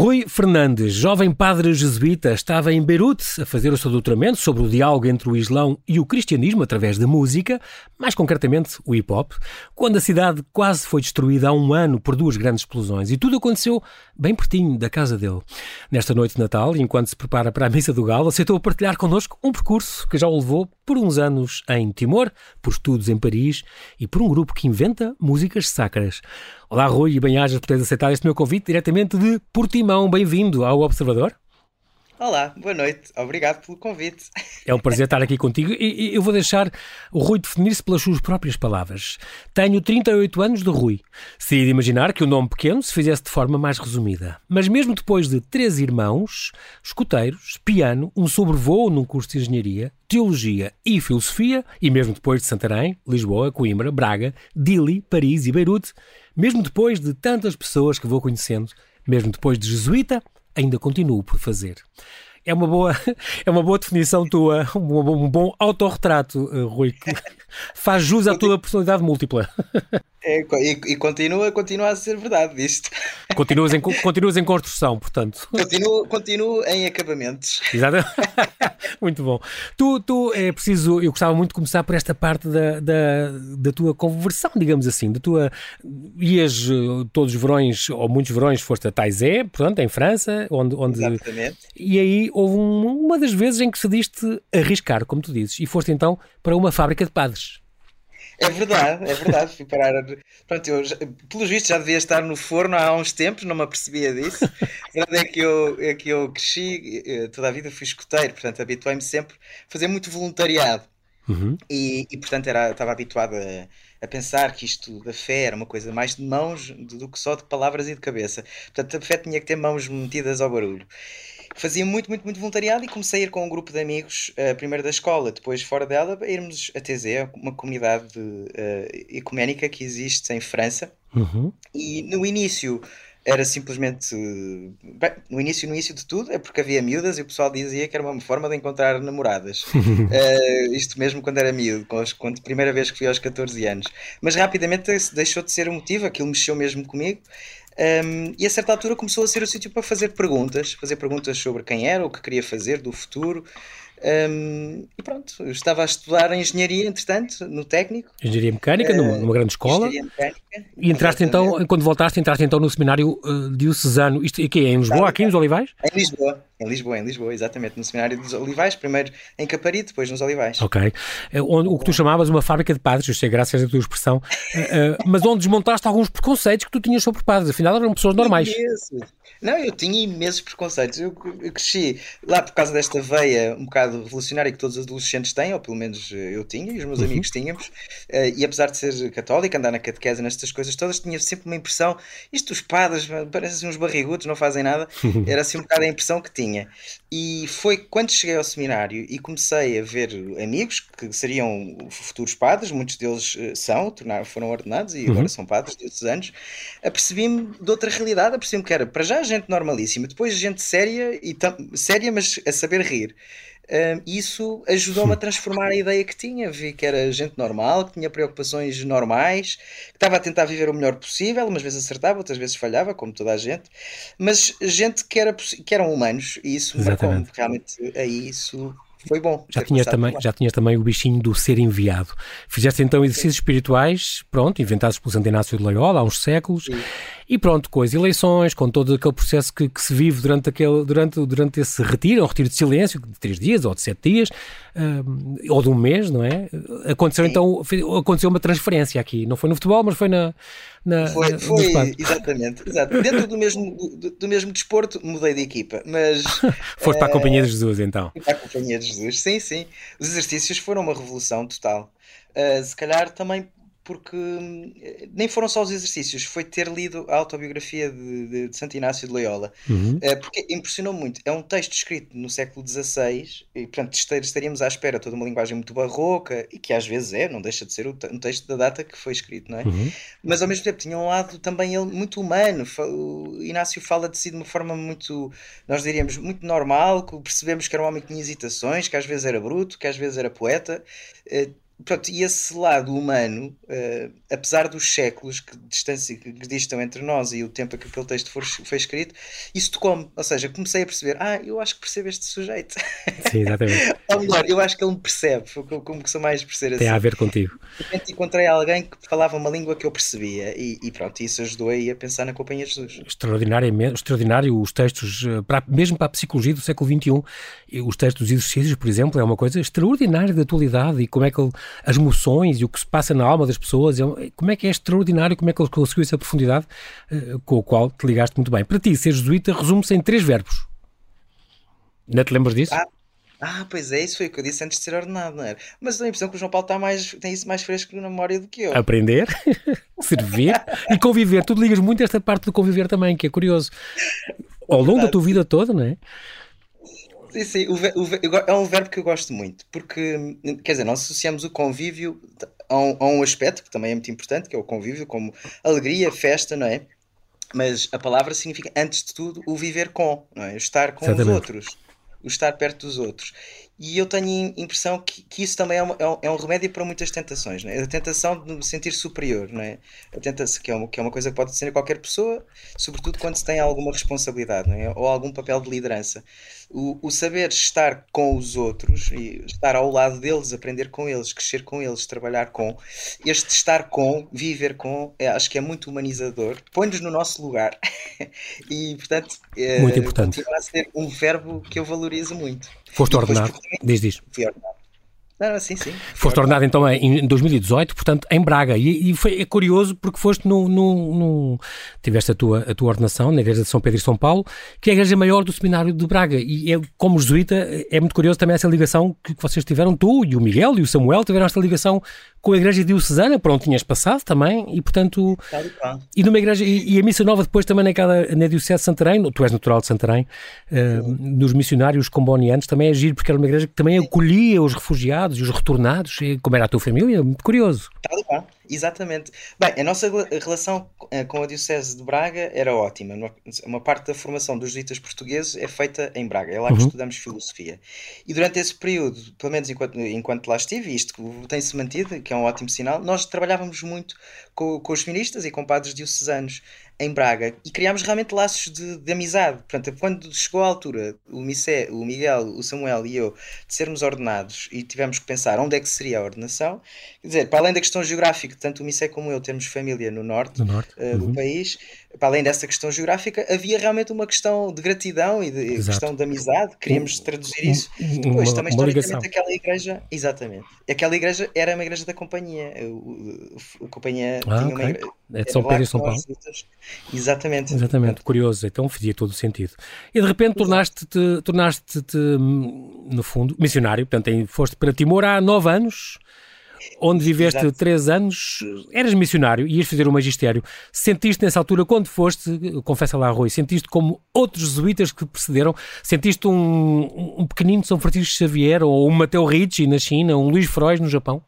Rui Fernandes, jovem padre jesuíta, estava em Beirute a fazer o seu doutoramento sobre o diálogo entre o Islão e o cristianismo através da música, mais concretamente o hip hop, quando a cidade quase foi destruída há um ano por duas grandes explosões e tudo aconteceu bem pertinho da casa dele. Nesta noite de Natal, enquanto se prepara para a Missa do Galo, aceitou partilhar connosco um percurso que já o levou por uns anos em Timor, por estudos em Paris e por um grupo que inventa músicas sacras. Olá, Rui, e bem-ajas por teres aceitado este meu convite diretamente de Portimão. Bem-vindo ao Observador. Olá, boa noite. Obrigado pelo convite. É um prazer estar aqui contigo e eu vou deixar o Rui definir-se pelas suas próprias palavras. Tenho 38 anos de Rui. Seria de imaginar que o nome pequeno se fizesse de forma mais resumida. Mas mesmo depois de três irmãos, escuteiros, piano, um sobrevoo num curso de engenharia, teologia e filosofia, e mesmo depois de Santarém, Lisboa, Coimbra, Braga, Dili, Paris e Beirute, mesmo depois de tantas pessoas que vou conhecendo, mesmo depois de jesuíta, ainda continuo por fazer. É uma boa, é uma boa definição tua, um, bom autorretrato, uh, Rui, faz jus à tua personalidade múltipla. É, e, e, continua, continua a ser verdade isto. Continuas em, continuas em construção, portanto. Continuo, continuo em acabamentos. Exato. muito bom. Tu, tu, é preciso, eu gostava muito de começar por esta parte da, da, da tua conversão, digamos assim, da tua, ias eh, todos os verões, ou muitos verões, foste a Taizé, portanto, em França, onde... onde Exatamente. E aí houve um, uma das vezes em que se diste arriscar, como tu dizes, e foste então para uma fábrica de padres. É verdade, é verdade. Fui parar. Pronto, eu, já, pelos vistos, já devia estar no forno há uns tempos, não me apercebia disso. A verdade é que eu, é que eu cresci, eh, toda a vida fui escoteiro, portanto, habituei-me sempre a fazer muito voluntariado. Uhum. E, e, portanto, era, estava habituado a, a, pensar que isto da fé era uma coisa mais de mãos do, do que só de palavras e de cabeça. Portanto, a fé tinha que ter mãos metidas ao barulho fazia muito, muito, muito voluntariado e comecei a ir com um grupo de amigos, uh, primeiro da escola, depois fora dela, a irmos a TZ, uma comunidade uh, ecuménica que existe em França. Uhum. E no início era simplesmente. Bem, no início, no início de tudo, é porque havia miúdas e o pessoal dizia que era uma forma de encontrar namoradas. uh, isto mesmo quando era miúdo, quando a primeira vez que fui aos 14 anos. Mas rapidamente deixou de ser o motivo, aquilo mexeu mesmo comigo. Um, e a certa altura começou a ser o sítio para fazer perguntas, fazer perguntas sobre quem era, o que queria fazer, do futuro. Um, e pronto, eu estava a estudar engenharia, entretanto, no técnico. Engenharia mecânica, uh, numa, numa, grande escola. Engenharia mecânica. E entraste então, quando voltaste, entraste então no seminário uh, diocesano. Isto aqui é em Lisboa, aqui nos Olivais? Em Lisboa, em Lisboa, em Lisboa, exatamente, no seminário dos Olivais, primeiro em Capari, depois nos Olivais. Ok. Uh, onde, o que tu chamavas uma fábrica de padres, eu sei, graças à tua expressão, uh, mas onde desmontaste alguns preconceitos que tu tinhas sobre padres, afinal eram pessoas normais. Isso. Não, eu tinha imensos preconceitos. Eu, eu, cresci lá por causa desta veia um bocado revolucionária que todos os adolescentes têm, ou pelo menos eh, eu tinha e os meus uhum. amigos tínhamos. Uh, e apesar de ser católico, andar na catequese nestas coisas todas, tinha sempre uma impressão: isto os padres parecem uns barrigudos, não fazem nada. Era assim um bocado a impressão que tinha. E foi quando cheguei ao seminário e comecei a ver amigos que seriam futuros padres, muitos deles eh, são, foram ordenados e uhum. agora são padres de outros anos, apercebi-me de outra realidade, apercebi-me que era para já gente normalíssima, depois gente séria, e séria mas a saber rir. Isso ajudou-me a transformar a ideia que tinha. Vi que era gente normal, que tinha preocupações normais, que estava a tentar viver o melhor possível, umas vezes acertava, outras vezes falhava, como toda a gente, mas gente que, era, que eram humanos, e isso marcou-me. Realmente, aí isso foi bom. Já tinhas, também, já tinhas também o bichinho do ser enviado. Fizeste então exercícios Sim. espirituais, pronto, inventados pelo Santo Inácio de Loyola há uns séculos. Sim. E pronto, com as eleições, com todo aquele processo que, que, se vive durante, aquele, durante, durante esse retiro, um retiro de silêncio, de três dias ou de sete dias, uh, ou de um mês, não é? Aconteceu Sim. então, aconteceu uma transferência aqui. Não foi no futebol, mas foi na. na foi, foi exatamente, exato. Dentro do mesmo, do, do, mesmo desporto, mudei de equipa, mas. Foste uh, para a Companhia de Jesus então. Para a Companhia de Jesus, sim, sim. Os exercícios foram uma revolução total. Uh, se calhar também porque hum, nem foram só os exercícios, foi ter lido a autobiografia de, de, de Santo Inácio de Loyola, uhum. Eh, porque impressionou muito. É um texto escrito no século XVI, e portanto estaríamos à espera toda uma linguagem muito barroca, e que às vezes é, não deixa de ser um texto da data que foi escrito, não é? Uhum. Mas ao mesmo tempo tinha um lado também ele muito humano. O Inácio fala de si de uma forma muito, nós diríamos, muito normal, que percebemos que era um homem que tinha hesitações, que às vezes era bruto, que às vezes era poeta eh, pronto, e esse lado humano, uh, apesar dos séculos que, distância, que distam entre nós e o tempo a que aquele texto for, foi escrito, isso tocou-me. Ou seja, comecei a perceber: ah, eu acho que percebo este sujeito. Sim, exatamente. Ou melhor, eu acho que ele me percebe. Como que sou mais perceber assim. Tem a ver contigo. De encontrei alguém que falava uma língua que eu percebia e, e pronto, isso ajudou aí a pensar na Companhia de Jesus. Extraordinário, extraordinário os textos, eh, para, mesmo para a psicologia do século XXI, os textos dos exercícios, por exemplo, é uma coisa extraordinária de atualidade e como é que ele, as emoções e o que se passa na alma das pessoas, é como é que é extraordinário, como é que ele conseguiu essa profundidade uh, com o qual te ligaste muito bem. Para ti, ser jesuíta resume-se em três verbos. Não te lembras disso? Ah. Ah, pois é, isso foi o que eu disse antes de ser ordenado, não era? Mas tenho a impressão que o João Paulo está mais, tem isso mais fresco na memória do que eu. Aprender, servir e conviver. Tu ligas muito esta parte do conviver também, que é curioso. Ao longo da tua vida toda, não é? Sim, sim, o, o, é um verbo que eu gosto muito, porque, quer dizer, nós associamos o convívio a um, a um aspecto que também é muito importante, que é o convívio, como alegria, festa, não é? Mas a palavra significa, antes de tudo, o viver com, não é? O estar com Exatamente. os outros, o estar perto dos outros. E eu tenho a impressão que, que isso também é, é, um é remédio para muitas tentações. Não é? A tentação de me sentir superior, não é? A tentação, que, é uma, que é uma coisa que pode ser qualquer pessoa, sobretudo quando se tem alguma responsabilidade não é? ou algum papel de liderança o, o saber estar com os outros e estar ao lado deles, aprender com eles, crescer com eles, trabalhar com, este estar com, viver com, é, acho que é muito humanizador, põe-nos no nosso lugar e, portanto, é, muito importante. continua a ser um verbo que eu valorizo muito. Foste ordenado, diz, diz. Fui ordenado. Não, sim, sim. Foste ordenado então em 2018, portanto, em Braga. E, e foi é curioso porque foste no, no, no, tiveste a tua, a tua ordenação na Igreja de São Pedro e São Paulo, que é a igreja maior do Seminário de Braga. E é, como jesuíta, é muito curioso também essa ligação que vocês tiveram, tu e o Miguel e o Samuel, tiveram esta ligação com a igreja diocesana, para onde tinhas passado também, e portanto. E numa igreja, e, e, a missa nova depois também naquela, na Diocese de Santarém, tu és natural de Santarém, uh, dos missionários combonianos, também é giro, porque era uma igreja que também acolhia os refugiados e os retornados, e como era a tua família, muito curioso. Tal qual. Exatamente. Bem, a nossa relação eh, com a Diocese de Braga era ótima. Uma parte da formação dos jesuítas portugueses é feita em Braga. É lá que uhum. estudamos filosofia. E durante esse período, pelo menos enquanto, enquanto lá estive, isto tem-se mantido, que é um ótimo sinal, nós trabalhávamos muito com, com os feministas e com padres diocesanos em Braga e criámos realmente laços de, de, amizade. Portanto, quando chegou a altura, o, Missé, o Miguel, o Samuel e eu, de sermos ordenados e tivemos que pensar onde é que seria a ordenação, quer dizer, para além da questão geográfica, tanto o Missé como eu temos família no norte, no norte. Uh, do uhum. país, para além dessa questão geográfica, havia realmente uma questão de gratidão e de Exato. questão de amizade. Queríamos traduzir isso. Depois, uma, também, historicamente, aquela igreja, exatamente, aquela igreja era uma igreja da companhia. A, companhia ah, tinha okay. uma é de São Pedro e São Paulo. Exatamente. Exatamente, curioso. Então fazia todo o sentido. E de repente tornaste-te, tornaste-te no fundo, missionário. Portanto, foste para Timor há nove anos onde viveste Exato. três anos, eras missionário, ias fazer o magistério. Sentiste nessa altura, quando foste, confessa lá, Rui, sentiste como outros jesuítas que precederam, sentiste um, um pequenino São Francisco Xavier, ou um Mateo Ricci na China, um Luís Frois no Japão?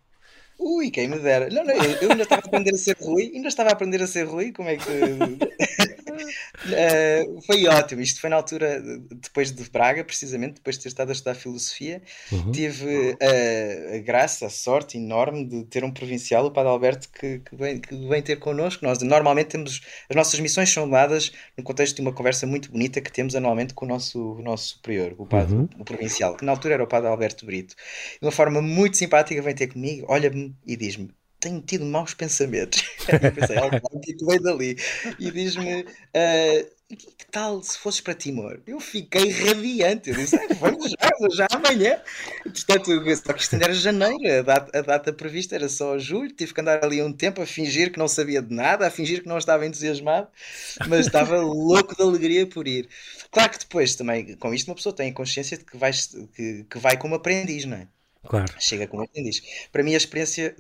Ui, quem me dera. Não, não, eu, eu ainda estava a aprender a ser Rui, ainda estava a aprender a ser Rui, como é que. Uh, foi ótimo. Isto foi na altura, depois de Braga, precisamente, depois de ter estado a estudar filosofia, uhum. tive uh, a graça, a sorte enorme de ter um provincial, o Padre Alberto, que, que, vem, que vem ter connosco. Nós normalmente temos. As nossas missões são dadas no contexto de uma conversa muito bonita que temos anualmente com o nosso, o nosso superior, o Padre uhum. o provincial, que na altura era o Padre Alberto Brito. De uma forma muito simpática, vem ter comigo, olha-me e diz-me: tenho tido maus pensamentos. eu pensei, algo que veio dali. E diz-me: uh, que tal se fosses para Timor? Eu fiquei radiante. Eu disse: ah, vamos já, vamos já amanhã. Portanto, só que isto ainda era janeiro, a data, a data prevista era só julho. Tive que andar ali um tempo a fingir que não sabia de nada, a fingir que não estava entusiasmado, mas estava louco de alegria por ir. Claro que depois também, com isto, uma pessoa tem consciência de que vai, que, que vai como aprendiz, não é? Claro. Chega como diz. Para mim, a experiência,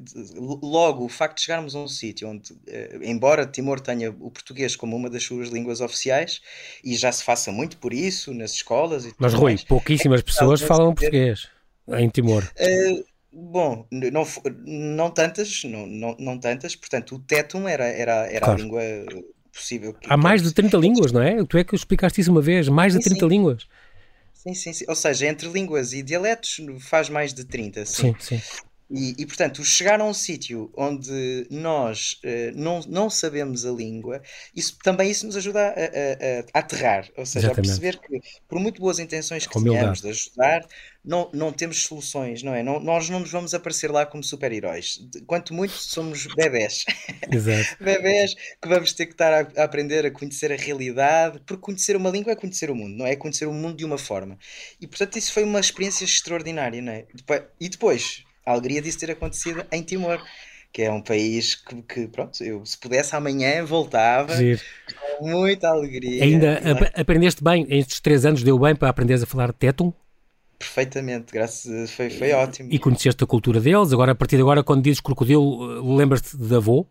logo, o facto de chegarmos a um sítio onde, eh, embora Timor tenha o português como uma das suas línguas oficiais, e já se faça muito por isso nas escolas. E Mas, Rui, mais, pouquíssimas é pessoas falam português em Timor. Uh, bom, não, não tantas, não, não, não tantas, portanto, o Tetum era, era, era claro. a língua possível. Há mais de 30 línguas, não é? Tu é que explicaste isso uma vez, mais de sim, 30 sim. línguas. Sim, sim, sim. Ou seja, entre línguas e dialetos faz mais de 30. Sim, sim. sim. E, e, portanto, chegar a um sítio onde nós uh, não, não sabemos a língua, isso, também isso nos ajuda a, a, a aterrar, ou seja, Exatamente. a perceber que, por muito boas intenções que tenhamos de ajudar, não, não temos soluções, não é? Não, nós não nos vamos aparecer lá como super-heróis. Quanto muito somos bebés. Exato. bebés que vamos ter que estar a, a, aprender a conhecer a realidade, porque conhecer uma língua é conhecer o mundo, não é? é conhecer o mundo de uma forma. E portanto, isso foi uma experiência extraordinária, não é? E depois a alegria disso ter acontecido em Timor, que é um país que, que pronto, eu se pudesse amanhã voltava Giro. com muita alegria. Ainda ap aprendeste bem, estes três anos deu bem para aprenderes a falar Tetum? Perfeitamente, graças, foi, foi ótimo. E conheceste a cultura deles, agora a partir de agora quando dizes crocodilo, lembras-te de avô?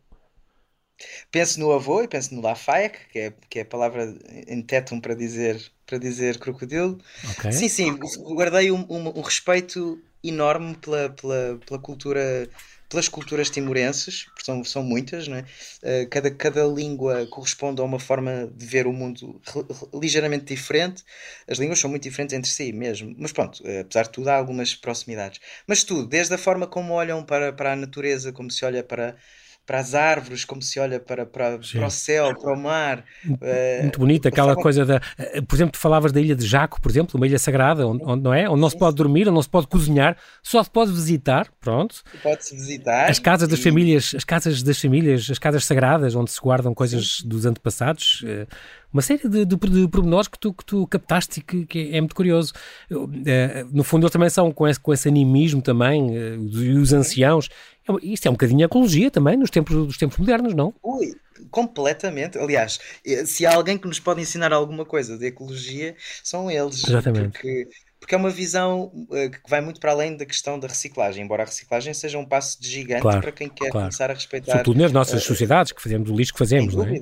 Penso no avô e penso no Lafayette, que é, que é a palavra em Tetum para dizer, para dizer crocodilo. Okay. Sim, sim, guardei um, um, um respeito enorme pela, pela, pela cultura pelas culturas timorenses, porque são, são muitas, é? Uh, cada, cada língua corresponde a uma forma de ver o mundo ligeiramente diferente. As línguas são muito diferentes entre si mesmo, mas pronto, uh, apesar de tudo, há algumas proximidades. Mas tudo, desde a forma como olham para, para a natureza, como se olha para, para as árvores, como se olha para, para, para o céu, para o mar. Muito bonita aquela forma... coisa da. Eh, por exemplo, tu falavas da ilha de Jaco, por exemplo, uma ilha sagrada, onde, onde não é? Onde não se pode dormir, onde não se pode cozinhar, só se pode visitar, pronto. Pode-se visitar. As casas e... das famílias, as casas das famílias, as casas sagradas, onde se guardam coisas sim. dos antepassados. Uh, uma série de, de, de pormenores que tu, que tu captaste e que, que é muito curioso. Uh, no fundo, eles também são com esse, com esse animismo também, uh, e os anciãos. É, isto é um bocadinho ecologia também, nos tempos, dos tempos modernos, não? Ui, completamente. Aliás, eh, se há alguém que nos pode ensinar alguma coisa de ecologia, são eles. Exatamente. Porque, porque é uma visão uh, que vai muito para além da questão da reciclagem, embora a reciclagem seja um passo de gigante claro, para quem quer claro. começar a respeitar. Sobretudo nas nossas uh, sociedades, que fazemos o lixo que fazemos, não é?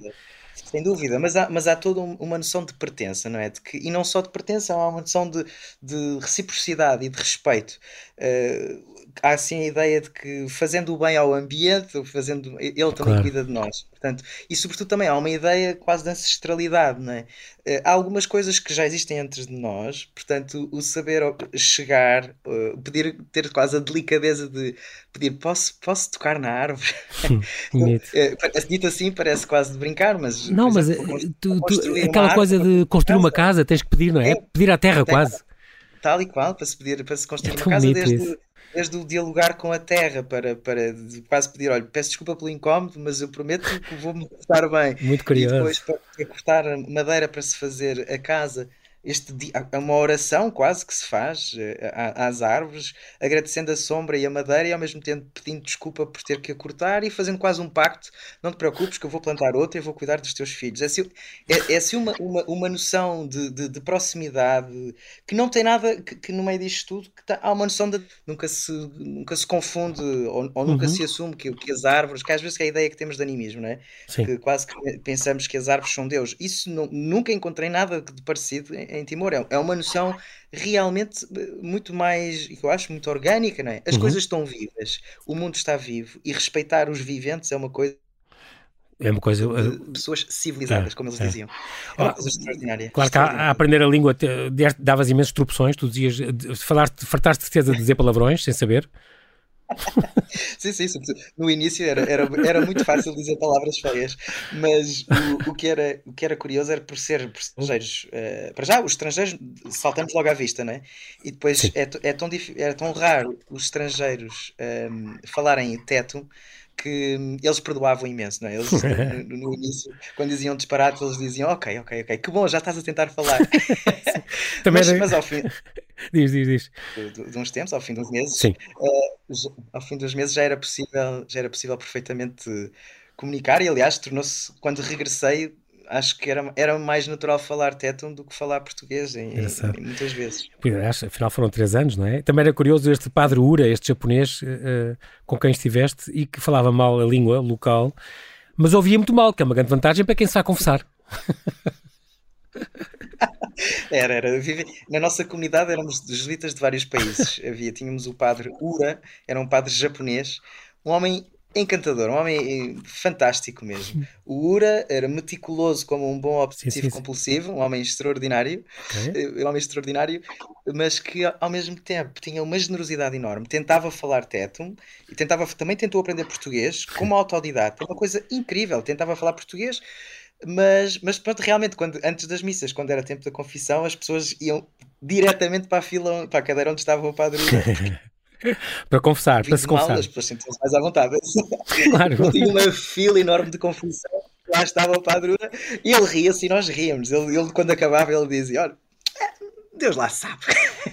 Sem dúvida, mas há, mas há toda uma noção de pertença, não é? De que, e não só de pertença, há uma noção de, de reciprocidade e de respeito. Uh, há assim a ideia de que fazendo o bem ao ambiente, fazendo, ele também claro. cuida de nós. Portanto, e sobretudo também há uma ideia quase de ancestralidade, não é? Uh, há algumas coisas que já existem entre nós, portanto, o saber chegar, uh, pedir, ter quase a delicadeza de pedir, posso, posso tocar na árvore? uh, dito assim parece quase de brincar, mas... Não, mas exemplo, tu, tu, aquela coisa de construir uma casa, tens que pedir, não é? é pedir à terra, quase. Tal e qual, para se, pedir, para se construir é uma casa desde... Desde o dialogar com a terra para, para quase pedir, olha, peço desculpa pelo incómodo, mas eu prometo que vou-me cortar bem. Muito curioso. E depois para cortar madeira para se fazer a casa este é uma oração quase que se faz eh, às árvores, agradecendo a sombra e a madeira e ao mesmo tempo pedindo desculpa por ter que a cortar e fazendo quase um pacto. Não te preocupes que eu vou plantar outra e vou cuidar dos teus filhos. É assim, é, é assim uma, uma, uma noção de, de, de, proximidade que não tem nada, que, que no meio disto tudo que tá, há uma noção de nunca se, nunca se confunde ou, ou nunca uhum. se assume que, que as árvores, que às vezes é a ideia que temos de animismo, não é? Sim. Que quase que pensamos que as árvores são Deus. Isso não, nunca encontrei nada de parecido em Timor. É, é uma noção realmente eh, muito mais, eu acho, muito orgânica, não é? As uhum. coisas estão vivas, o mundo está vivo e respeitar os viventes é uma coisa. É uma coisa. pessoas civilizadas, é, como eles é. diziam. É uma coisa extraordinária. Claro que a, a, aprender a língua davas imensas interrupções, tu dizias, falaste, fartaste de certeza de dizer palavrões sem saber. Sim, sim, sim, no início era, era, era muito fácil dizer palavras feias, mas o, o, que, era, o que era curioso era por ser por estrangeiros. Uh, para já, os estrangeiros saltamos logo à vista, né? E depois é, é, tão, é tão raro os estrangeiros um, ehm, falarem teto que eles perdoavam imenso, não é? Eles, no, no, início, quando diziam disparate, eles diziam ok, ok, ok, que bom, já estás a tentar falar. Também mas, era... mas ao fim. Diz, diz, diz. De, de, uns tempos, ao fim dos meses, uh, ao fim dos meses já era possível, já era possível perfeitamente comunicar e aliás tornou-se, quando regressei, acho que era, era mais natural falar tétum do que falar português, em, em, muitas vezes. Afinal foram três anos, não é? Também era curioso este padre Ura, este japonês uh, com quem estiveste e que falava mal a língua local, mas ouvia muito mal, que é uma grande vantagem para quem sabe conversar. Era, era. Na nossa comunidade éramos jesuítas de vários países. Havia, tínhamos o padre Ura, era um padre japonês, um homem encantador, um homem eh, fantástico mesmo. O Ura era meticuloso como um bom obsessivo sim, sim, compulsivo, sim. um homem extraordinário, okay. Eh, um homem extraordinário, mas que ao mesmo tempo tinha uma generosidade enorme, tentava falar teto e tentava, também tentou aprender português como autodidata, uma coisa incrível, tentava falar português mas, mas pronto, realmente, quando, antes das missas, quando era tempo da confissão, as pessoas iam diretamente para a fila, para a cadeira onde estava o padre. para confessar, para se confessar. Mal, as pessoas sentiam-se mais à vontade. Claro. Tinha uma fila enorme de confissão, lá estava o padre e ele ria-se e nós ríamos. Ele, ele, quando acabava, ele dizia: Olha, Deus lá sabe.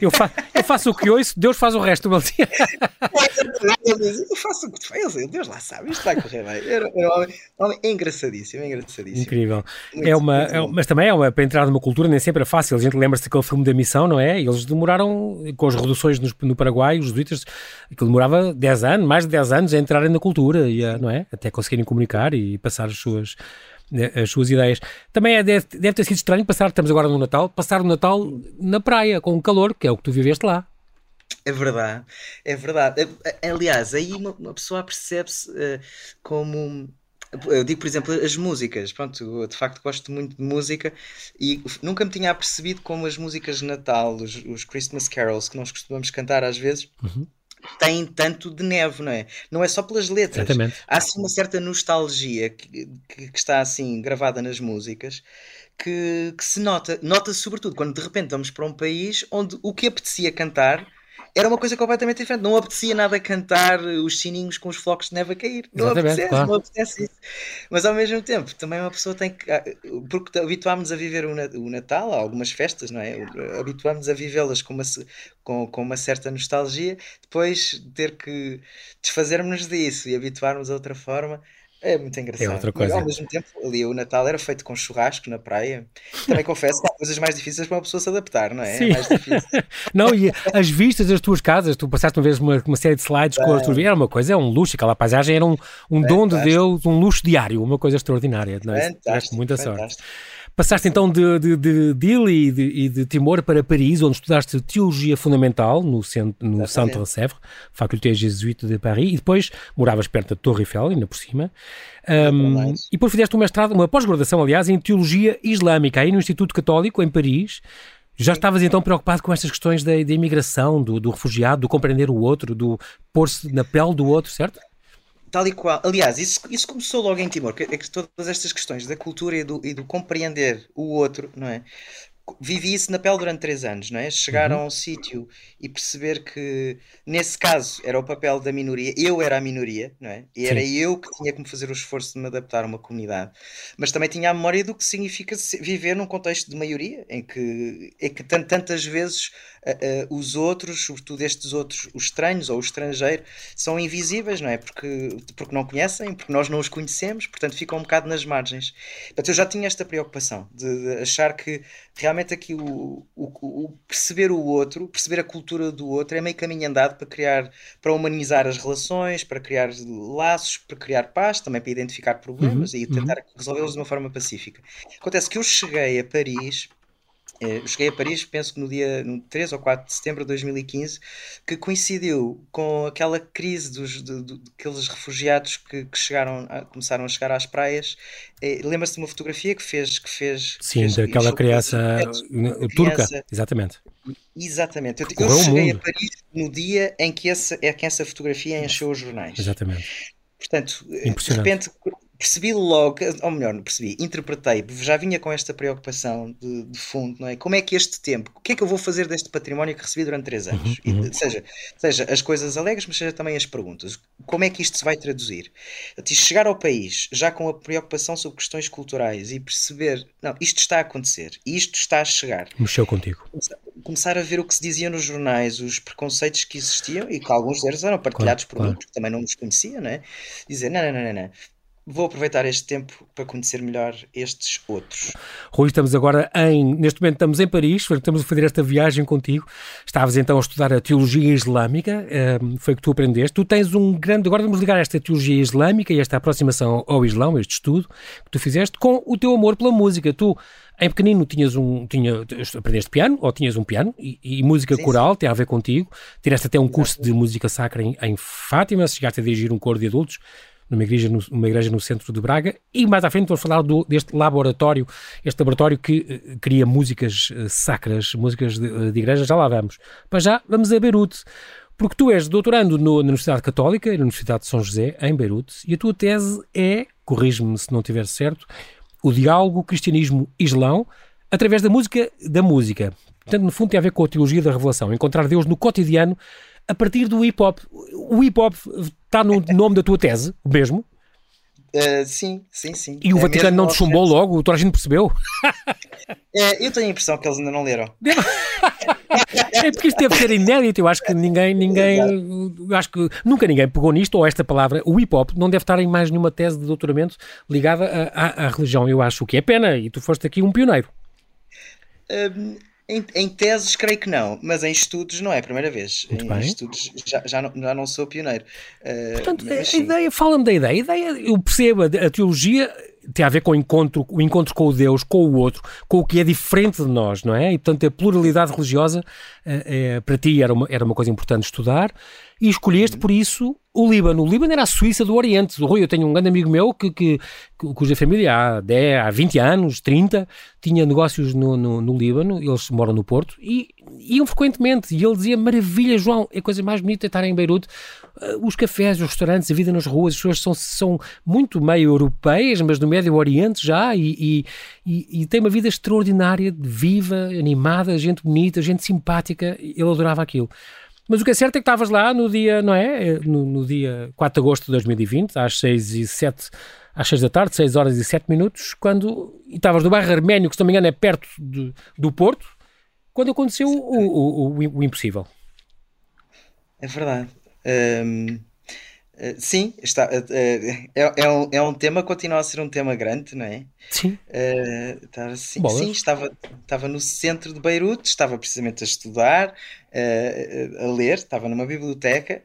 Eu, fa eu faço o que ouço, Deus faz o resto, meu dia. eu faço o que tu fazes, Deus lá sabe, isto vai correr bem. Era, um, homem, homem engraçadíssimo, engraçadíssimo. Incrível. Muito, é uma, é, mas também é uma, para entrar numa cultura nem sempre é fácil. A gente lembra-se daquele filme da missão, não é? Eles demoraram, com as reduções no, no Paraguai, os jesuítas, aquilo demorava 10 anos, mais de 10 anos a entrarem na cultura, e a, não é? Até conseguirem comunicar e passar as suas as suas ideias. Também é, deve, deve ter sido estranho passar, estamos agora no Natal, passar o Natal na praia, com calor, que é o que tu viveste lá. É verdade, é verdade. Aliás, aí uma, uma pessoa percebe-se uh, como. Eu digo, por exemplo, as músicas. Pronto, eu, de facto gosto muito de música e nunca me tinha apercebido como as músicas de Natal, os, os Christmas carols que nós costumamos cantar às vezes, uhum tem tanto de neve, não é? Não é só pelas letras. Exatamente. Há assim uma certa nostalgia que, que, que está assim gravada nas músicas que, que se nota. Nota-se sobretudo quando de repente vamos para um país onde o que apetecia cantar era uma coisa completamente diferente. Não apetecia nada cantar os sininhos com os flocos de neve a cair. Não apetece, claro. não apetece isso. Mas ao mesmo tempo, também uma pessoa tem que. Ah, porque habituámos a viver o Natal, algumas festas, não é? Habituámos a vivê-las com uma, com, com uma certa nostalgia, depois ter que desfazermos disso e habituarmos a outra forma é muito engraçado. É outra coisa. Mas, ao mesmo tempo, ali o Natal era feito com churrasco na praia. Também confesso que há coisas mais difíceis para uma pessoa se adaptar, não é? Sim. É mais difícil. não, e as vistas das tuas casas, tu passaste uma vez uma, uma série de slides com a tua era uma coisa, é um luxo, aquela paisagem era um, um dom de Deus, um luxo diário, uma coisa extraordinária. Não é? Fantástico, muita sorte. Passaste então de, de, de Dili e de, e de, Timor para Paris, onde estudaste Teologia Fundamental no, centro, no Centre Sèvres, Faculté Jesuíte de Paris, e depois moravas perto da Torre Eiffel, ainda por cima. Um, e depois fizeste um mestrado, uma pós-graduação, aliás, em Teologia Islâmica, aí no Instituto Católico, em Paris. Já estavas então preocupado com estas questões da, da imigração, do, do refugiado, do compreender o outro, do pôr-se na pele do outro, certo? Tal e qual. Aliás, isso, isso começou logo em Timor, que, é que todas estas questões da cultura e do, e do compreender o outro, não é? Vivi isso na pele durante três anos, não é? Chegar uhum. a um sítio e perceber que, nesse caso, era o papel da minoria, eu era a minoria, não é? E era Sim. eu que tinha que me fazer o esforço de me adaptar a uma comunidade. Mas também tinha a memória do que significa viver num contexto de maioria, em que, em que tantas vezes uh, uh, os outros, sobretudo estes outros, os estranhos ou o estrangeiro, são invisíveis, não é? Porque, porque não conhecem, porque nós não os conhecemos, portanto ficam um bocado nas margens. Portanto, eu já tinha esta preocupação de, de achar que realmente aqui o, o, o, perceber o outro, perceber a cultura do outro é meio caminho andado para criar, para humanizar as relações, para criar laços, para criar paz, também para identificar problemas uhum, e tentar uhum. resolvê-los de uma forma pacífica. Acontece que eu cheguei a Paris eu cheguei a Paris, penso que no dia no 3 ou 4 de setembro de 2015, que coincidiu com aquela crise dos, de, de, daqueles refugiados que, que chegaram a, começaram a chegar às praias. Eh, lembra-se de uma fotografia que fez. Que fez Sim, fez, daquela criança, turca, exatamente. Exatamente. Eu, eu cheguei a Paris no dia em que essa, é que essa fotografia encheu os jornais. Exatamente. Portanto, de repente percebi logo, ou melhor, não percebi, interpretei, já vinha com esta preocupação de, de, fundo, não é? Como é que este tempo, o que é que eu vou fazer deste património que recebi durante três anos? Uhum, uhum. E, seja, seja as coisas alegres, mas seja também as perguntas. Como é que isto se vai traduzir? Chegar ao país já com a preocupação sobre questões culturais e perceber, não, isto está a acontecer, isto está a chegar. Mexeu contigo. Começar, a ver o que se dizia nos jornais, os preconceitos que existiam e que alguns deles eram partilhados claro, por claro. mim, porque também não nos conhecia, não é? Dizer, não, não, não, não, não vou aproveitar este tempo para conhecer melhor estes outros. Rui, estamos agora em, neste momento estamos em Paris, estamos a fazer esta viagem contigo. Estavas então a estudar a teologia islâmica, um, foi o que tu aprendeste. Tu tens um grande, agora vamos ligar esta teologia islâmica e esta aproximação ao Islão, este estudo que tu fizeste, com o teu amor pela música. Tu, em pequenino, tinhas um, tinha, aprendeste piano, ou tinhas um piano, e, e música sim, coral, sim. tem a ver contigo. Tiraste até um curso de música sacra em, em Fátima, chegaste a dirigir um coro de adultos numa igreja no, numa igreja no centro de Braga. E mais à frente vamos falar do, deste laboratório, este laboratório que uh, cria músicas uh, sacras, músicas de, uh, de igreja. Já lá vamos. Para já, vamos a Beirute. Porque tu és doutorando no, na Universidade Católica, na Universidade de São José, em Beirute, e a tua tese é, corrige-me se não estiver certo, o diálogo cristianismo-islão através da música da música. Portanto, no fundo, tem a ver com a teologia da revelação, encontrar Deus no cotidiano a partir do hip hop. O hip hop está no nome da tua tese, o mesmo? Uh, sim, sim, sim. E o é Vaticano não te chumbou logo? A gente percebeu? É, eu tenho a impressão que eles ainda não leram. é porque isto deve ser inédito. Eu acho que ninguém, ninguém, acho que nunca ninguém pegou nisto, ou esta palavra, o hip hop, não deve estar em mais nenhuma tese de doutoramento ligada à, à religião. Eu acho que é pena, e tu foste aqui um pioneiro. Um, em, em, teses, creio que não, mas em estudos não é a primeira vez. Muito em bem. estudos já, já, não, já não sou pioneiro. Uh, Portanto, a, ideia, fala-me da ideia. A ideia, eu percebo, a teologia tem a ver com o encontro, o encontro com o Deus, com o outro, com o que é diferente de nós, não é? E portanto a pluralidade religiosa é, é, para ti era uma, era uma coisa importante estudar e escolheste por isso o Líbano. O Líbano era a Suíça do Oriente. Rui, eu tenho um grande amigo meu que, que, cuja família há, 10, há 20 anos, 30, tinha negócios no, no, no, Líbano, eles moram no Porto, e iam frequentemente. E ele dizia: Maravilha, João, é a coisa mais bonita estar em Beirute. Uh, os cafés, os restaurantes, a vida nas ruas, as pessoas são, são muito meio europeias, mas do Médio Oriente já, e, e, e, tem uma vida extraordinária, viva, animada, gente bonita, gente simpática. Ele adorava aquilo. Mas o que é certo é que estavas lá no dia, não é? é? No, no, dia 4 de agosto de 2020, às 6 e 7, às 6 da tarde, 6 horas e 7 minutos, quando estavas no bairro Arménio, que se não me engano é perto de, do Porto, quando aconteceu o, o, o, o impossível. É verdade. Um, Uh, sim, está, uh, é, é, um, é um tema, continua a ser um tema grande, não é? Sim. Estava, sim, sim, estava, estava no centro de Beirute, estava precisamente a estudar, a ler, estava numa biblioteca,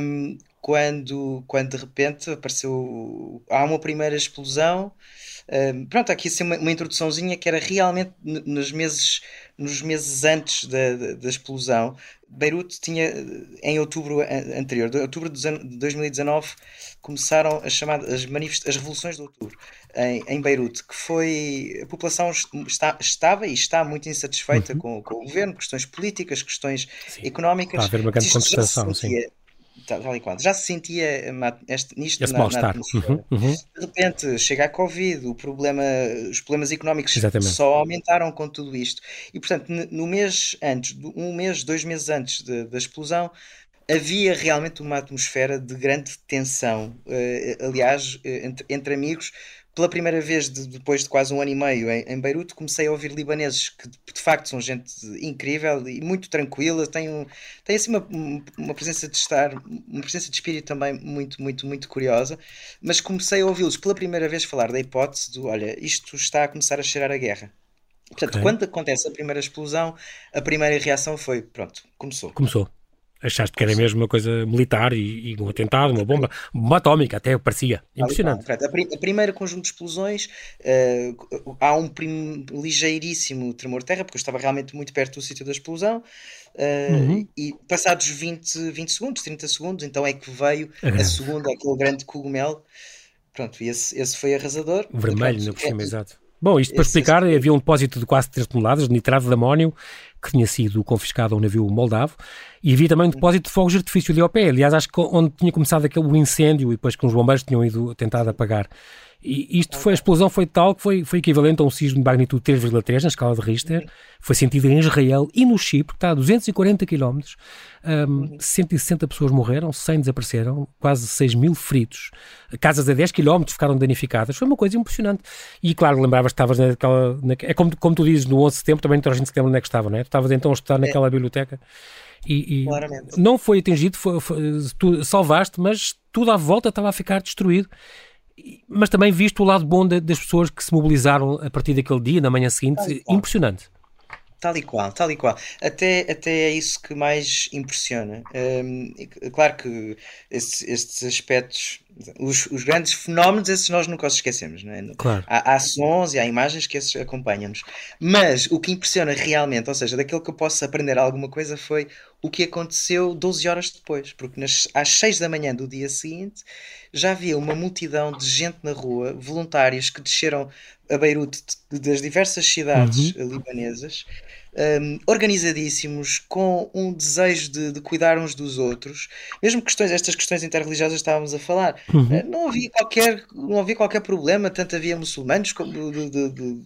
um, quando, quando de repente apareceu. Há uma primeira explosão. Pronto, aqui assim uma, uma introduçãozinha que era realmente nos meses, nos meses antes da, da, da explosão, Beirute tinha, em outubro anterior, de outubro de 2019, começaram as chamadas as, as revoluções de outubro em, em Beirute, que foi a população está, estava e está muito insatisfeita uhum. com, com, o governo, questões políticas, questões sim. económicas. Está a haver uma grande contestação, sim tal e qual. Já se sentia este, nisto Esse na, na uhum, uhum. De repente chega a Covid, o problema, os problemas económicos Exatamente. só aumentaram com tudo isto. E portanto, no mês antes, um mês, dois meses antes de, da explosão, havia realmente uma atmosfera de grande tensão. Aliás, eh, entre, entre amigos, pela primeira vez de, depois de quase um ano e meio em, em Beirute, comecei a ouvir libaneses que de, de, facto são gente incrível e muito tranquila, têm, um, têm assim uma, uma presença de estar, uma presença de espírito também muito, muito, muito curiosa, mas comecei a ouvi-los pela primeira vez falar da hipótese do, olha, isto está a começar a cheirar a guerra. Portanto, okay. quando acontece a primeira explosão, a primeira reação foi, pronto, começou. Começou. Achaste que era mesmo uma coisa militar e, e um atentado, uma bomba, uma atómica, até parecia. Impressionante. A, prim a primeira conjunto de explosões, uh, há um ligeiríssimo tremor de terra, porque eu estava realmente muito perto do sítio da explosão. Uh, uhum. E passados 20, 20 segundos, 30 segundos, então é que veio a, a segunda, aquele grande cogumelo. Pronto, e esse, esse foi arrasador. Vermelho, na por cima, é, exato. Bom, isto para explicar, havia um depósito de quase 3 toneladas de nitrato de amónio que tinha sido confiscado a um navio moldavo, e havia também um depósito de fogos de artifício ao pé. Aliás, acho que onde tinha começado aquele incêndio e depois que os bombeiros tinham ido tentar apagar. E isto foi, a explosão foi tal que foi, foi equivalente a um sismo de magnitude 3,3 na escala de Richter. Foi sentido em Israel e no Chipre, que está a 240 km. Um, 160 pessoas morreram, 100 desapareceram, quase 6 mil feridos. Casas a 10 km ficaram danificadas. Foi uma coisa impressionante. E claro, lembravas que estavas naquela. Na, é como, como tu dizes, no 11 de setembro, também toda a gente se lembra onde é que estava, não é? Tu estavas então a estudar naquela é. biblioteca. E, e não foi atingido, foi, foi, tu salvaste, mas tudo à volta estava a ficar destruído. Mas também visto o lado bom de, das pessoas que se mobilizaram a partir daquele dia, na manhã seguinte, impressionante. Tal e qual, tal e qual. Até, até é isso que mais impressiona. Um, claro que estes aspectos, os, os, grandes fenómenos, esses nós nunca os esquecemos. Não é? claro. há, há sons e há imagens que esses acompanham-nos. Mas o que impressiona realmente, ou seja, daquilo que eu posso aprender alguma coisa, foi o que aconteceu 12 horas depois. Porque nas, às 6 da manhã do dia seguinte já havia uma multidão de gente na rua, voluntários que desceram a Beirute das diversas cidades uhum. libanesas um, organizadíssimos, com um desejo de, de, cuidar uns dos outros, mesmo questões, estas questões interreligiosas estávamos a falar, uhum. Eh, não havia qualquer, não havia qualquer problema, tanto havia muçulmanos como de, de, de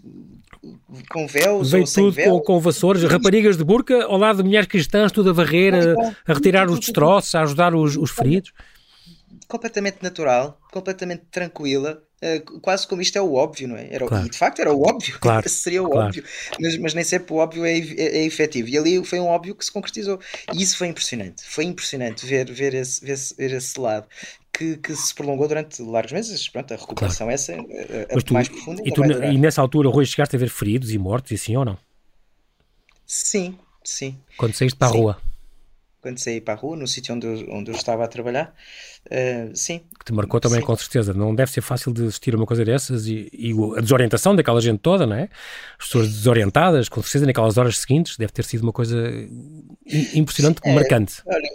com véus Veio tudo véu. com, com vassouras, raparigas de burca ao lado de mulheres cristãs, tudo a varrer, a, a retirar os destroços, a ajudar os, os feridos. Completamente natural, completamente tranquila, Uh, quase como isto é o óbvio, não é? Era, claro. E de facto era o óbvio, claro. seria o claro. óbvio, mas, mas nem sempre o óbvio é, é, é, efetivo. E ali foi um óbvio que se concretizou. E isso foi impressionante, foi impressionante ver, ver, esse, ver, esse, ver esse lado. Que, que, se prolongou durante largos meses. Pronto, a recuperação essa a, a tu, mais profunda. E, tu, e, nessa altura, Rui, chegaste a ver feridos e mortos, e assim ou não? Sim, sim. Quando saíste para sim. a rua? quando saí para a rua, no sítio onde, eu, onde eu estava a trabalhar. Uh, sim. Que te marcou também, sim. com certeza. Não deve ser fácil de assistir a uma coisa dessas e, e, a desorientação daquela gente toda, não é? As pessoas desorientadas, com certeza, naquelas horas seguintes, deve ter sido uma coisa impressionante, sim, é, marcante. Olha,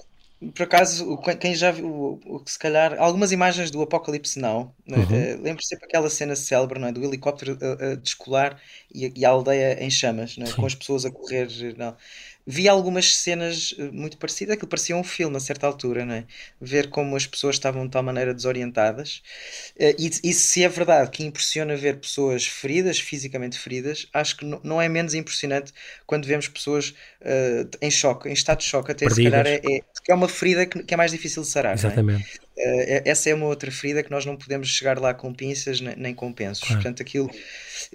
por acaso, quem já viu, se calhar, algumas imagens do Apocalipse Now, né? uhum. uh, lembro sempre aquela cena célebre não é? do helicóptero a, a descolar e a, e a, aldeia em chamas, não é? com as pessoas a correr. Não vi algumas cenas eh, muito parecidas, aquilo parecia um filme a certa altura, não é? Ver como as pessoas estavam de tal maneira desorientadas. Eh, e, e se é verdade que impressiona ver pessoas feridas, fisicamente feridas, acho que não é menos impressionante quando vemos pessoas uh, em choque, em estado de choque, até Perdidas. se calhar é, é, é uma ferida que, que, é mais difícil de sarar. É? Exatamente. Uh, essa é uma outra ferida que nós não podemos chegar lá com pinças nem, com pensos. Claro. Portanto, aquilo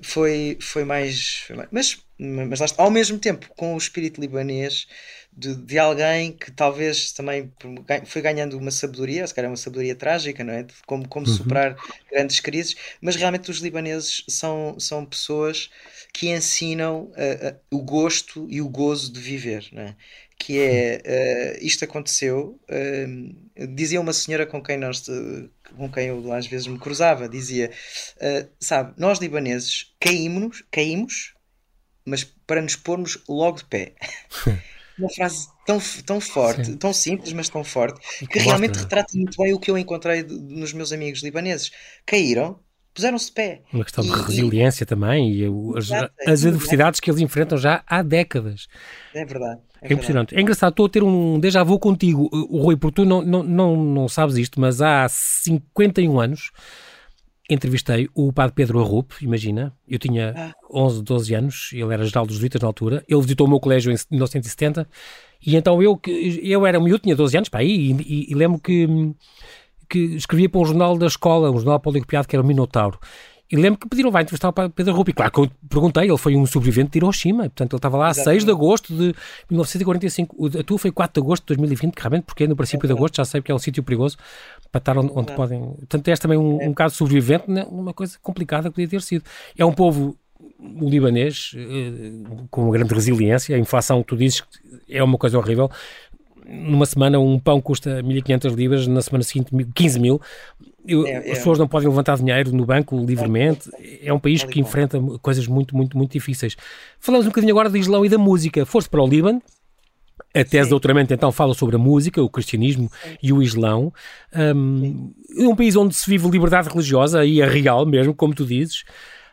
foi, foi mais. Mas, mas está, ao mesmo tempo, com o espírito libanês de, de alguém que talvez também foi ganhando uma sabedoria, se calhar uma sabedoria trágica, não é? De como, como uhum. superar grandes crises, mas realmente os libaneses são, são pessoas que ensinam uh, uh, o gosto e o gozo de viver, não é? Que é uh, isto aconteceu. Uh, dizia uma senhora com quem nós com quem eu às vezes me cruzava, dizia, uh, sabe, nós libaneses caímos, caímos, mas para nos pormos logo de pé. uma frase tão, tão forte, Sim. tão simples, mas tão forte, que, que realmente mostra, retrata muito bem o que eu encontrei nos meus amigos libaneses. Caíram, puseram-se de pé. Uma questão e, de resiliência e, também e as, exato, as é adversidades que eles enfrentam já há décadas. É verdade. É, é impressionante. É engraçado, estou a ter um déjà vu contigo, o Rui, porque tu não, não, não, não sabes isto, mas há 51 anos entrevistei o padre Pedro Arrupe, imagina, eu tinha ah. 11, 12 anos, ele era geral dos jesuítas na altura, ele visitou o meu colégio em 1970, e então eu, eu era miúdo, tinha 12 anos, para aí, e, e, e lembro que que escrevia para um jornal da escola, um jornal policopiado que era o Minotauro. E lembro que pediram, vai entrevistar o Pedro Rupi. Claro que eu perguntei, ele foi um sobrevivente de Hiroshima, portanto ele estava lá a 6 de agosto de 1945. A tua foi 4 de agosto de 2020, que realmente, porque no princípio é de agosto já sei que é um sítio perigoso para estar onde, onde podem. Portanto, este também um, é. um caso sobrevivente, né? uma coisa complicada que podia ter sido. É um povo o libanês, eh, com uma grande resiliência, a inflação, tu dizes, é uma coisa horrível, numa semana um pão custa 1.500 libras, na semana seguinte 15 mil. Eu, é, é, as pessoas não podem levantar dinheiro no banco livremente. É um país que enfrenta coisas muito, muito, muito difíceis. Falamos um bocadinho agora do Islão e da música. Foste para o Líbano. A tese Sim. de doutoramento então fala sobre a música, o cristianismo Sim. e o Islão. Um, é um país onde se vive liberdade religiosa e é real mesmo, como tu dizes.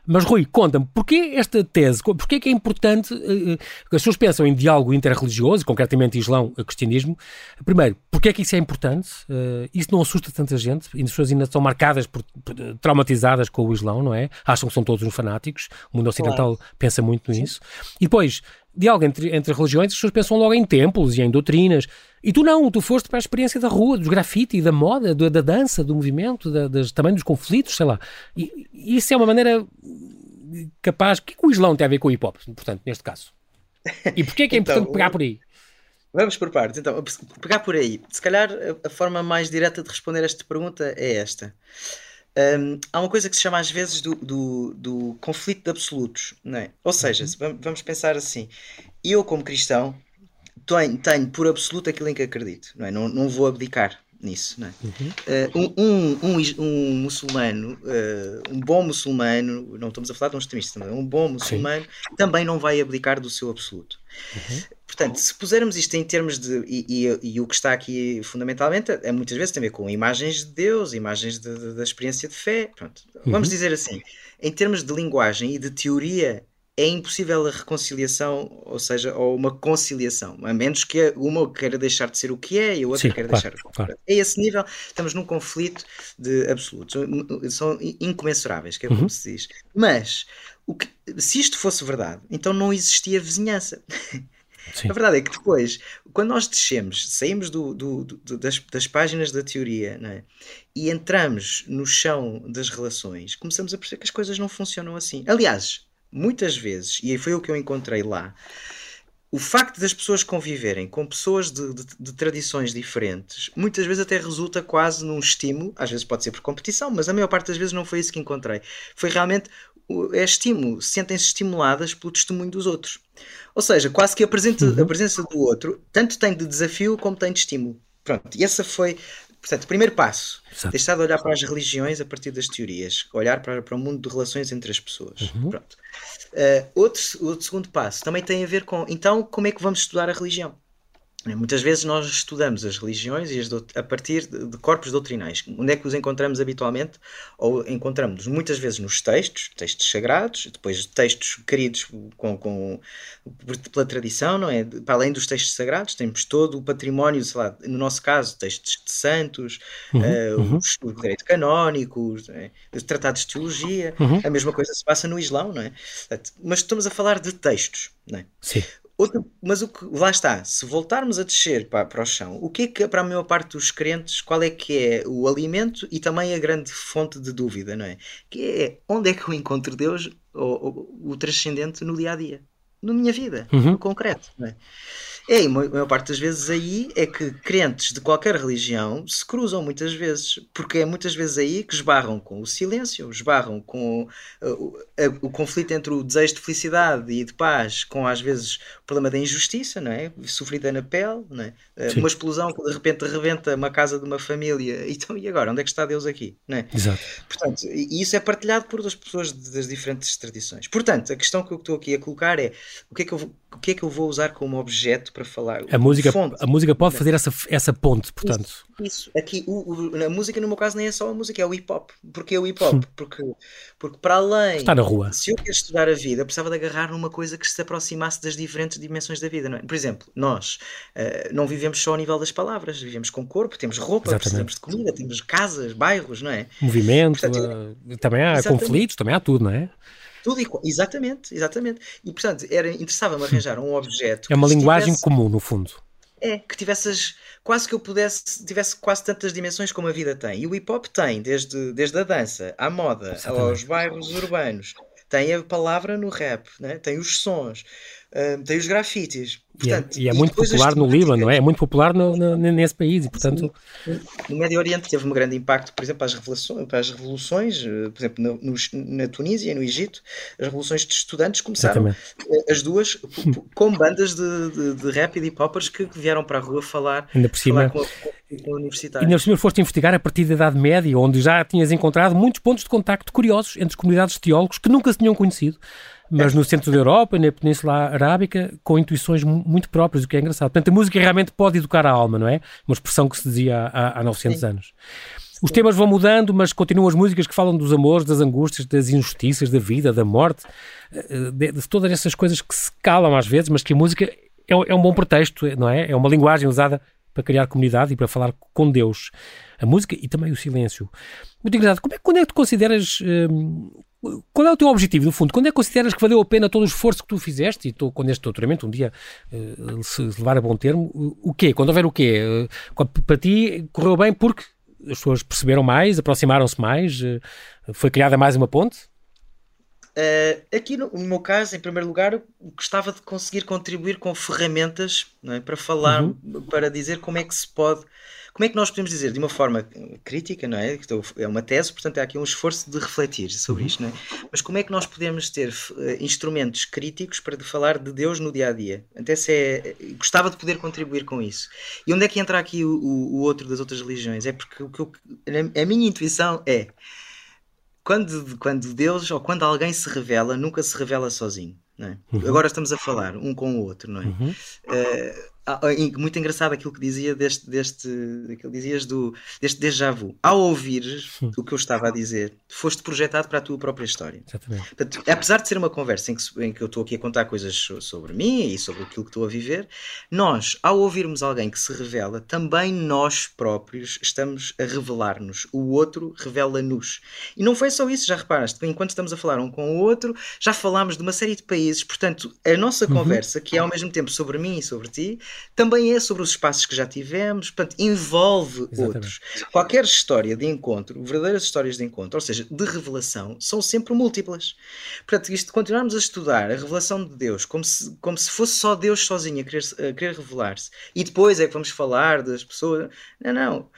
Mas, Rui, conta-me, porquê esta tese? Porquê é que é importante? Uh, as pessoas pensam em diálogo interreligioso, concretamente Islão e cristianismo. Primeiro, porquê é que isso é importante? Uh, isso não assusta tanta gente? E as pessoas ainda são marcadas, por, por, traumatizadas com o Islão, não é? Acham que são todos uns fanáticos. O mundo ocidental claro. pensa muito nisso. E depois, diálogo entre, entre religiões, as pessoas pensam logo em templos e em doutrinas. E tu não, tu foste para a experiência da rua, dos grafite, da moda, da, da dança, do movimento, da, das, também dos conflitos, sei lá. E, e isso é uma maneira capaz. O que, é que o Islão tem a ver com o hip hop, portanto, neste caso? E porquê é que é então, importante pegar por aí? Vamos por partes. Então, pegar por aí. Se calhar a forma mais direta de responder a esta pergunta é esta. Um, há uma coisa que se chama às vezes do, do, do conflito de absolutos, não é? Ou seja, uhum. vamos pensar assim: eu, como cristão, tenho, tenho por absoluto aquilo em que acredito, não é? Não, não vou abdicar nisso, não é? Uhum. Uh, um, um, um, muçulmano, uh, um bom muçulmano, não estamos a falar de um extremista também, um bom muçulmano Sim. também não vai abdicar do seu absoluto. Uhum. Portanto, se pusermos isto em termos de. E, e, e, o que está aqui fundamentalmente é muitas vezes tem a ver com imagens de Deus, imagens da experiência de fé. Pronto. Uhum. Vamos dizer assim, em termos de linguagem e de teoria é impossível a reconciliação, ou seja, ou uma conciliação, a menos que uma queira deixar de ser o que é e a outra Sim, queira claro, deixar. Claro. A esse nível, estamos num conflito de absolutos, são incomensuráveis, que é como uhum. se diz. Mas, que, se isto fosse verdade, então não existia vizinhança. Sim. A verdade é que depois, quando nós descemos, saímos do, do, do, das, das, páginas da teoria é? e entramos no chão das relações, começamos a perceber que as coisas não funcionam assim. Aliás, muitas vezes, e foi o que eu encontrei lá, o facto das pessoas conviverem com pessoas de, de, de, tradições diferentes, muitas vezes até resulta quase num estímulo, às vezes pode ser por competição, mas a maior parte das vezes não foi isso que encontrei. Foi realmente é estímulo, sentem-se estimuladas pelo testemunho dos outros. Ou seja, quase que a presença, uhum. a presença do outro tanto tem de desafio como tem de estímulo. Pronto, e essa foi Portanto, primeiro passo, Exato. deixar de olhar para as religiões a partir das teorias, olhar para, para o mundo de relações entre as pessoas. Uhum. Pronto. Uh, outro, outro segundo passo também tem a ver com, então, como é que vamos estudar a religião? Muitas vezes nós estudamos as religiões e as a partir de, corpos doutrinais. Onde é que os encontramos habitualmente? Ou encontramos muitas vezes nos textos, textos sagrados, depois textos queridos com, com, pela tradição, não é? Para além dos textos sagrados, temos todo o património, sei lá, no nosso caso, textos de santos, uhum, uh, uhum. Os, o direito canónico, é? os tratados de teologia. Uhum. A mesma coisa se passa no Islão, não é? Mas estamos a falar de textos, não é? Sim. Outro, mas o que, lá está, se voltarmos a descer para, para o chão, o que é que para a maior parte dos crentes, qual é que é o alimento e também a grande fonte de dúvida, não é? Que é onde é que eu encontro Deus, ou, ou o transcendente, no dia a dia, na minha vida, uhum. no concreto, não é? É, e a maior parte das vezes aí é que crentes de qualquer religião se cruzam muitas vezes, porque é muitas vezes aí que esbarram com o silêncio, esbarram com uh, o, o conflito entre o desejo de felicidade e de paz, com às vezes o problema da injustiça, não é? Sofrida na pele, não é? Uh, uma explosão que de repente rebenta uma casa de uma família, então e agora? Onde é que está Deus aqui? Não é? Exato. Portanto, e isso é partilhado por as pessoas das diferentes tradições. Portanto, a questão que eu estou aqui a colocar é o que é que eu, o que é que eu vou usar como objeto para falar. A música, a música pode fazer essa, essa ponte, portanto. Isso, isso. aqui o, o, a música no meu caso nem é só a música, é o hip hop. Porque é o hip hop? Porque, porque para além. Está na rua. Se eu quero estudar a vida, precisava de agarrar numa coisa que se aproximasse das diferentes dimensões da vida. Não é? Por exemplo, nós uh, não vivemos só ao nível das palavras, vivemos com corpo, temos roupa, Exatamente. precisamos de comida, temos casas, bairros, não é? Movimento, Portanto, uh, também há Exatamente. conflitos, também há tudo, não é? Tudo igual. Exatamente, exatamente. E portanto, era interessava-me arranjar um objeto. É uma linguagem tivesse, comum, no fundo. É, que tivesse as, quase que eu pudesse, tivesse quase tantas dimensões como a vida tem. E o hip hop tem, desde, desde a dança, à moda, exatamente. aos bairros urbanos. Tem a palavra no rap, né? tem os sons, uh, tem os grafites. Portanto, e é, e é muito popular no Líbano, não é? É muito popular no, no, nesse país e, portanto... No Médio Oriente teve um grande impacto, por exemplo, para as, revoluções, revoluções eh, por exemplo, no, na Tunísia e no Egito, as revoluções de estudantes começaram, Exatamente. Eh, as duas, com bandas de, de, de rap e de hip-hoppers que vieram para a rua falar, Ainda por cima, com, a, com a universitária. Ainda por cima foste investigar a partir da Idade Média, onde já tinhas encontrado muitos pontos de contacto curiosos entre comunidades de teólogos que nunca se tinham conhecido mas no centro da Europa, na Península Arábica, com intuições muito próprias, o que é engraçado. Portanto, a música realmente pode educar a alma, não é? Uma expressão que se dizia há, há 900 Sim. anos. Os temas vão mudando, mas continuam as músicas que falam dos amores, das angústias, das injustiças, da vida, da morte, eh, de, de todas essas coisas que se calam às vezes, mas que a música é, é um bom pretexto, não é? É uma linguagem usada para criar comunidade e para falar com Deus. A música e também o silêncio. Muito engraçado. Como é, quando é que tu consideras hum, qual é o teu objetivo, no fundo? Quando é que consideras que valeu a pena todo o esforço que tu fizeste e tu, com este doutoramento, um dia uh, se levar a bom termo, o quê? Quando houver o quê? Uh, para ti correu bem porque as pessoas perceberam mais, aproximaram-se mais, uh, foi criada mais uma ponte? Aqui no, no, meu caso, em primeiro lugar, gostava de conseguir contribuir com ferramentas é? para falar, uhum. para dizer como é que se pode como é que nós podemos dizer de uma forma crítica, não é? É uma tese, portanto há aqui um esforço de refletir sobre uhum. isto, não é? Mas como é que nós podemos ter uh, instrumentos críticos para falar de Deus no dia a dia? Até se é, gostava de poder contribuir com isso. E onde é que entra aqui o, o, outro das outras religiões? É porque o que eu, a minha intuição é quando, quando Deus ou quando alguém se revela, nunca se revela sozinho. É? Uhum. Agora estamos a falar um com o outro, não é? Uhum. Uh, muito engraçado aquilo que dizia deste, deste aquilo dizias do, deste déjà vu. Ao ouvir o que eu estava a dizer, foste projetado para a tua própria história. Exatamente. Portanto, apesar de ser uma conversa em que, em que eu estou aqui a contar coisas sobre mim e sobre aquilo que estou a viver, nós, ao ouvirmos alguém que se revela, também nós próprios estamos a revelar-nos. O outro revela-nos. E não foi só isso, já reparaste, enquanto estamos a falar um com o outro, já falámos de uma série de países, portanto, a nossa uhum. conversa, que é ao mesmo tempo sobre mim e sobre ti, também é sobre os espaços que já tivemos, portanto, envolve Exatamente. outros. Qualquer história de encontro, verdadeiras histórias de encontro, ou seja, de revelação, são sempre múltiplas. Portanto, isto, continuarmos a estudar a revelação de Deus como se, como se fosse só Deus sozinho a querer, a querer revelar-se, e depois é que vamos falar das pessoas. Não, não.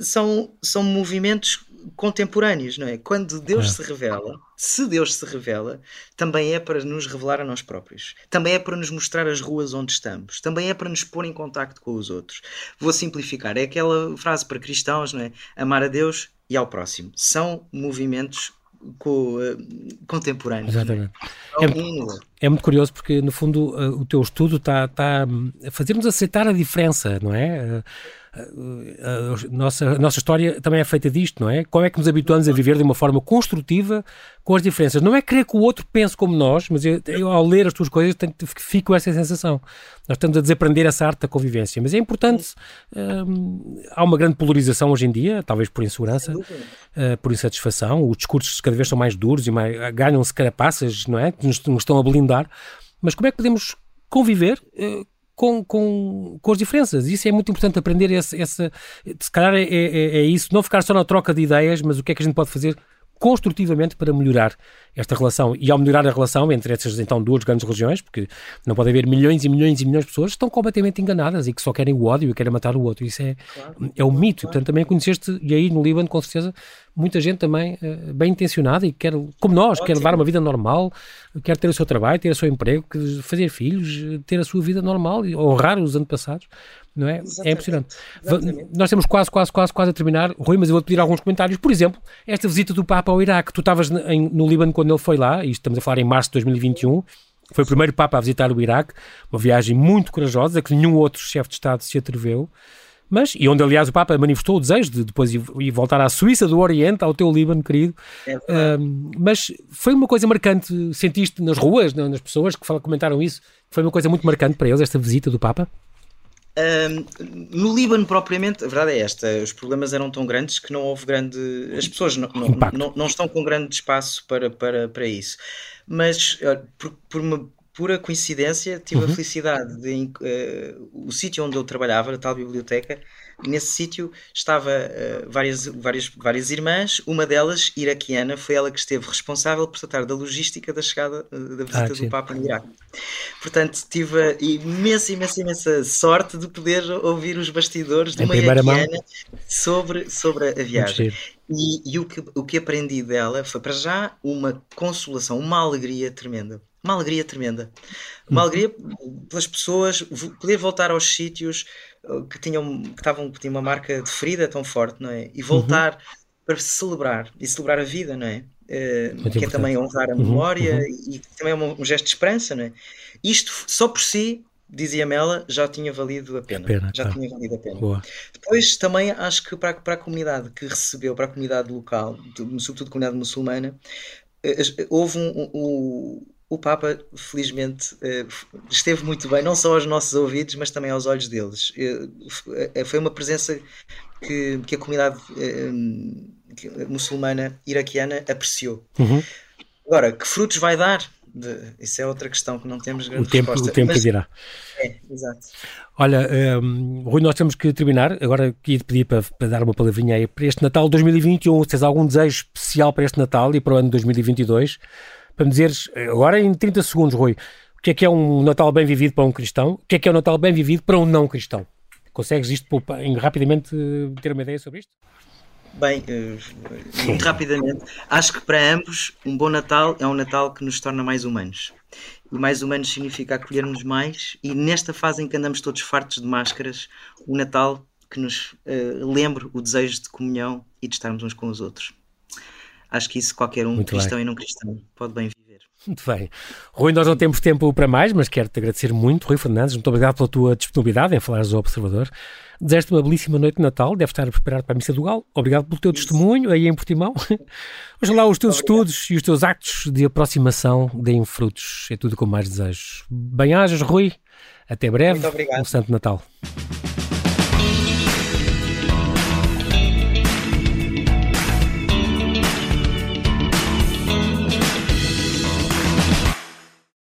São, são movimentos contemporâneos, não é? Quando Deus é. se revela, se Deus se revela, também é para nos revelar a nós próprios. Também é para nos mostrar as ruas onde estamos. Também é para nos pôr em contacto com os outros. Vou simplificar. É aquela frase para cristãos, não é? Amar a Deus e ao próximo. São movimentos co, uh, contemporâneos. Exatamente. É, é, é, muito curioso porque, no fundo, uh, o teu estudo está tá a fazer-nos aceitar a diferença, não é? A nossa, a nossa história também é feita disto, não é? Como é que nos habituamos a viver de uma forma construtiva com as diferenças? Não é querer que o outro pense como nós, mas eu, eu ao ler as tuas coisas tenho, fico essa sensação. Nós estamos a desaprender essa arte da convivência, mas é importante. Hum, há uma grande polarização hoje em dia, talvez por insegurança, uh, por insatisfação. Os discursos cada vez são mais duros e mais, ganham-se carapaças, não é? Que nos, nos estão a blindar. Mas como é que podemos conviver? Uh, com, com, com as diferenças. Isso é muito importante aprender. Esse, esse, se calhar é, é, é isso, não ficar só na troca de ideias, mas o que é que a gente pode fazer construtivamente para melhorar esta relação. E ao melhorar a relação entre essas então duas grandes religiões, porque não pode haver milhões e milhões e milhões de pessoas que estão completamente enganadas e que só querem o ódio e querem matar o outro. Isso é, claro, é um mito. Claro. Portanto, também conheceste, e aí no Líbano, com certeza, muita gente também uh, bem intencionada e quer, como nós, Ótimo. quer levar uma vida normal, quer ter o seu trabalho, ter o seu emprego, fazer filhos, ter a sua vida normal e honrar os antepassados não é? Exatamente. É impressionante. Exatamente. Nós temos quase, quase, quase, quase a terminar. Rui, mas eu vou-te pedir alguns comentários. Por exemplo, esta visita do Papa ao Iraque. Tu estavas no Líbano quando ele foi lá, e estamos a falar em março de 2021. Foi o primeiro Papa a visitar o Iraque. Uma viagem muito corajosa, que nenhum outro chefe de Estado se atreveu. Mas, e onde aliás o Papa manifestou o desejo de depois ir, voltar à Suíça do Oriente, ao teu Líbano querido. É uh, mas foi uma coisa marcante, sentiste nas ruas, nas pessoas que comentaram isso, foi uma coisa muito marcante para eles, esta visita do Papa? Um, no Líbano, propriamente, a verdade é esta: os problemas eram tão grandes que não houve grande. As pessoas não, não, não, não estão com grande espaço para, para, para isso. Mas, por, por uma pura coincidência, tive uhum. a felicidade de. Uh, o sítio onde eu trabalhava, a tal biblioteca, nesse sítio estava uh, várias, várias, várias irmãs, uma delas, iraquiana, foi ela que esteve responsável por tratar da logística da chegada uh, da visita ah, do Papa no Iraque. Portanto, tive a imensa, imensa, imensa sorte de poder ouvir os bastidores de uma iraquiana sobre, sobre a viagem. E, e, o, que, o que aprendi dela foi, para já, uma consolação, uma alegria tremenda. Uma alegria tremenda. Uma uhum. alegria pelas pessoas poder voltar aos sítios que tinham, que estavam, que tinham uma marca de ferida tão forte, não é? E voltar uhum. para celebrar e celebrar a vida, não é? Uh, que é também honrar a uhum, memória uhum. e também é um, um, gesto de esperança, não é? Isto só por si, dizia-me ela, já tinha valido a pena. pena já tá. tinha valido a pena. Boa. Depois também acho que para, para a comunidade que recebeu, para a comunidade local, sobretudo a comunidade muçulmana, eh, houve um, um o Papa, felizmente, eh, esteve muito bem, não só aos nossos ouvidos, mas também aos olhos deles. Eh, eh, foi uma presença que, que a comunidade muçulmana iraquiana apreciou. Uhum. Agora, que frutos vai dar? Isso é outra questão que não temos grande o tempo, resposta. O tempo mas, dirá. É, exato. Olha, um, Rui, nós temos que terminar. Agora queria te pedir para, para, dar uma palavrinha aí para este Natal 2021. Se tens algum desejo especial para este Natal e para o ano 2022? Para me dizeres, agora em 30 segundos, Rui, o que é que é um Natal bem vivido para um cristão? O que é que é um Natal bem vivido para um não cristão? Consegues isto rapidamente ter uma ideia sobre isto? Bem, eh, muito rapidamente, acho que para ambos um bom Natal é um Natal que nos torna mais humanos. E mais humanos significa acolhermos mais, e nesta fase em que andamos todos fartos de máscaras, o Natal que nos uh, lembre o desejo de comunhão e de estarmos uns com os outros. Acho que isso qualquer um, Muito cristão bem. e não cristão, pode bem viver. Muito bem. Rui, nós não temos tempo para mais, mas quero-te agradecer muito, Rui Fernandes. Muito obrigado pela tua disponibilidade em falares ao Observador. Desejo-te uma belíssima noite de Natal, deve estar a preparar para a Missa do Galo. Obrigado pelo teu Isso. testemunho aí em Portimão. Ojalá os teus obrigado. estudos e os teus actos de aproximação deem frutos. É tudo com mais desejo. Bem-ajas, Rui. Até breve. Muito obrigado. Um Santo Natal.